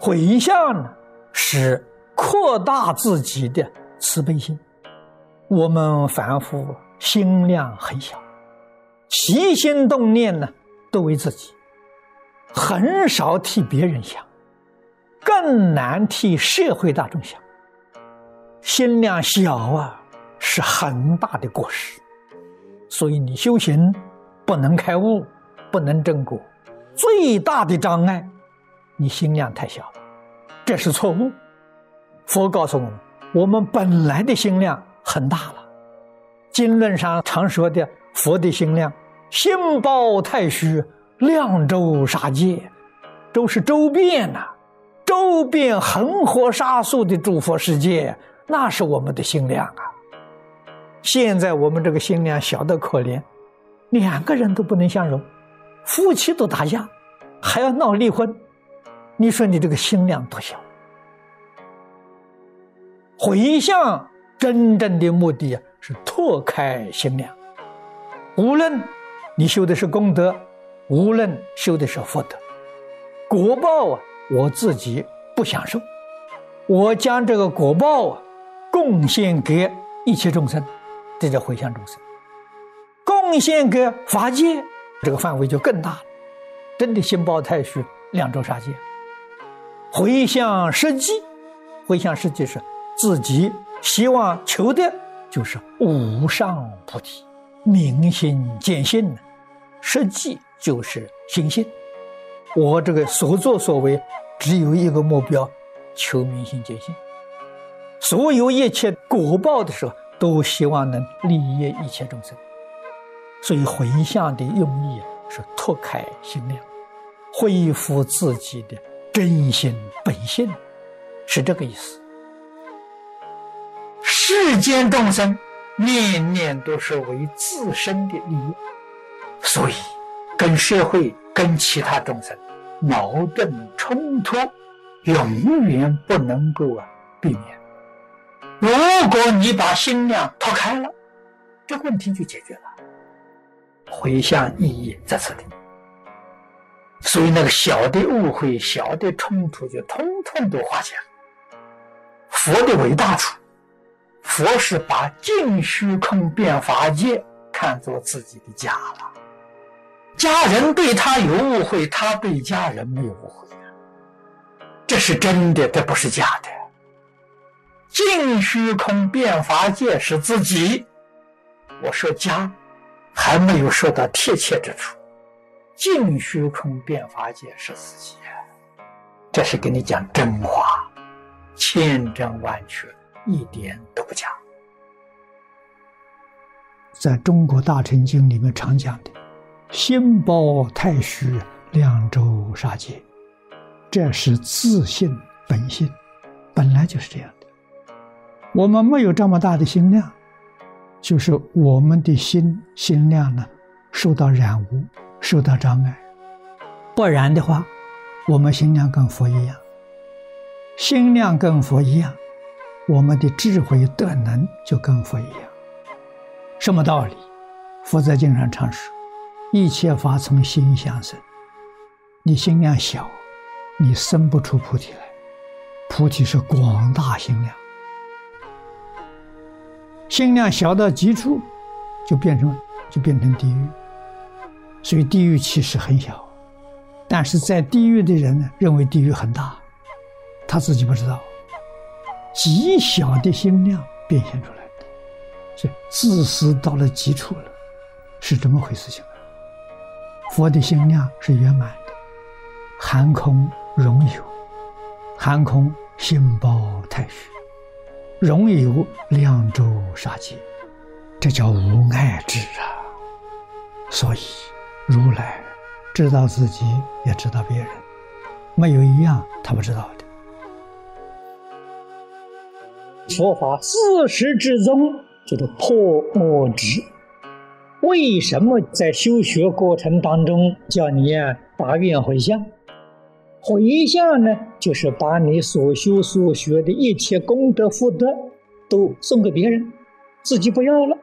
回向呢，是扩大自己的慈悲心。我们凡夫心量很小，起心动念呢都为自己，很少替别人想，更难替社会大众想。心量小啊，是很大的过失。所以你修行不能开悟，不能正果，最大的障碍。你心量太小了，这是错误。佛告诉我们，我们本来的心量很大了。经论上常说的佛的心量，心包太虚，量周杀界，都是周遍呐，周遍恒河沙数的诸佛世界，那是我们的心量啊。现在我们这个心量小得可怜，两个人都不能相容，夫妻都打架，还要闹离婚。你说你这个心量多小？回向真正的目的是拓开心量。无论你修的是功德，无论修的是福德，果报啊，我自己不享受，我将这个果报啊贡献给一切众生，这叫回向众生；贡献给法界，这个范围就更大了。真的心包太虚，两周杀界。回向实际，回向实际是自己希望求的，就是无上菩提，明心见性。实际就是心性。我这个所作所为只有一个目标，求明心见性。所有一切果报的时候，都希望能利益一切众生。所以回向的用意是拓开心量，恢复自己的。真心本性是这个意思。世间众生念念都是为自身的利益，所以跟社会、跟其他众生矛盾冲突，永远不能够啊避免。如果你把心量拓开了，这个问题就解决了。回向意义在此地。所以，那个小的误会、小的冲突，就通通都化解了。佛的伟大处，佛是把净虚空变法界看作自己的家了。家人对他有误会，他对家人没有误会这是真的，这不是假的。净虚空变法界是自己，我说家，还没有说到贴切之处。净虚空变法界是自己，这是跟你讲真话，千真万确，一点都不假。在中国大乘经里面常讲的“心包太虚，量周杀界”，这是自信本性，本来就是这样的。我们没有这么大的心量，就是我们的心心量呢受到染污。受到障碍，不然的话，我们心量跟佛一样，心量跟佛一样，我们的智慧德能就跟佛一样。什么道理？佛在经上常说：“一切法从心相生。”你心量小，你生不出菩提来。菩提是广大心量，心量小到极处，就变成就变成地狱。所以地狱其实很小，但是在地狱的人呢，认为地狱很大，他自己不知道，极小的心量变现出来的，所以自私到了极处了，是这么回事情啊。佛的心量是圆满的，含空容有，含空心包太虚，容有量周杀界，这叫无碍智啊。所以。如来知道自己，也知道别人，没有一样他不知道的。佛法自始至终就是破魔执。为什么在修学过程当中叫你啊发愿回向？回向呢，就是把你所修所学的一切功德福德都送给别人，自己不要了，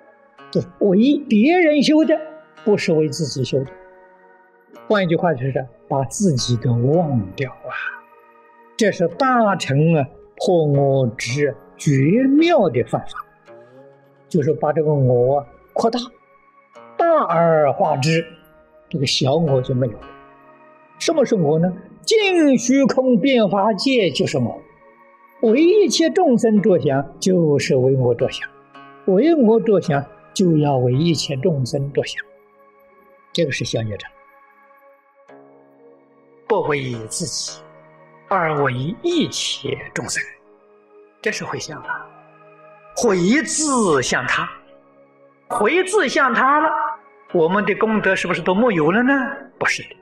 就为别人修的。不是为自己修的，换一句话就是把自己给忘掉啊！这是大乘啊破我执绝妙的方法，就是把这个我扩大，大而化之，这个小我就没有了。什么是我呢？净虚空变法界就是我，为一切众生着想，就是为我着想；为我着想，就要为一切众生着想。这个是消业障，不为自己，而为一切众生，这是回向啊！回自向他，回自向他了，我们的功德是不是都没有了呢？不是的，《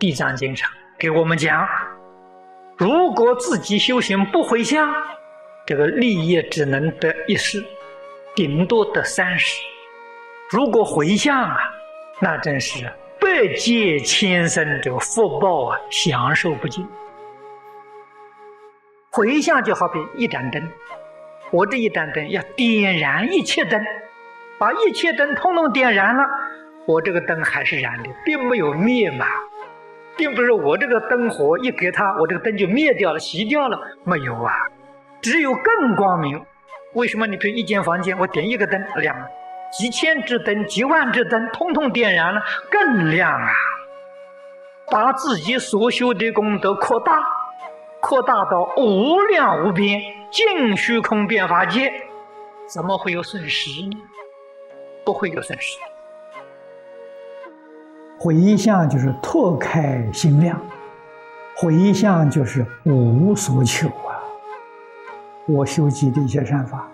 地藏经》上给我们讲，如果自己修行不回向，这个利益只能得一世，顶多得三十；如果回向啊！那真是百劫千生这个福报啊，享受不尽。回向就好比一盏灯，我这一盏灯要点燃一切灯，把一切灯通通点燃了，我这个灯还是燃的，并没有灭嘛，并不是我这个灯火一给它，我这个灯就灭掉了、熄掉了，没有啊，只有更光明。为什么？你比如一间房间，我点一个灯亮了。几千只灯，几万只灯，通通点燃了，更亮啊！把自己所修的功德扩大，扩大到无量无边，尽虚空变法界，怎么会有损失呢？不会有损失。回向就是拓开心量，回向就是无所求啊！我修集的一些善法，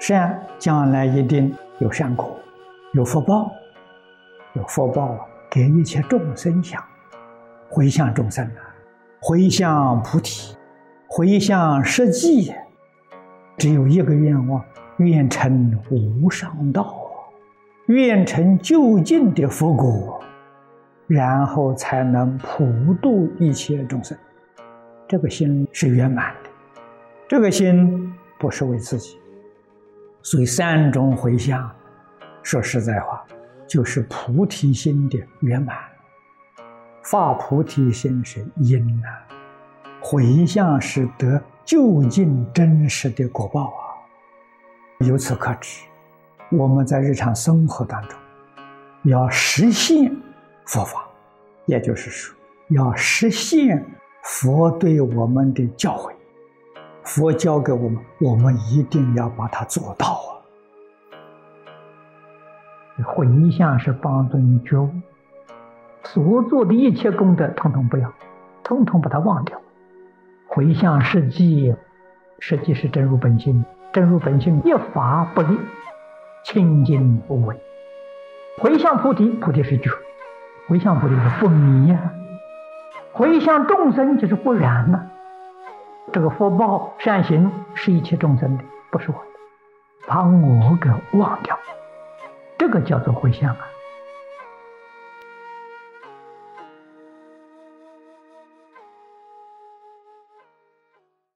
善将来一定。有善果，有福报，有福报给一切众生想，回向众生啊，回向菩提，回向实际，只有一个愿望：愿成无上道，愿成就近的佛果，然后才能普度一切众生。这个心是圆满的，这个心不是为自己。所以三种回向，说实在话，就是菩提心的圆满。发菩提心是因呐，回向是得究竟真实的果报啊。由此可知，我们在日常生活当中要实现佛法，也就是说，要实现佛对我们的教诲。佛教给我们，我们一定要把它做到啊！回向是帮助你觉悟，所做的一切功德，统统不要，统统把它忘掉。回向实际，实际是真如本性，真如本性一法不立，清净无为。回向菩提，菩提是觉；回向菩提是不迷呀；回向众生就是不染呐。这个福报善行是一切众生的，不是我的，把我给忘掉，这个叫做回向啊。